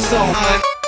So soul.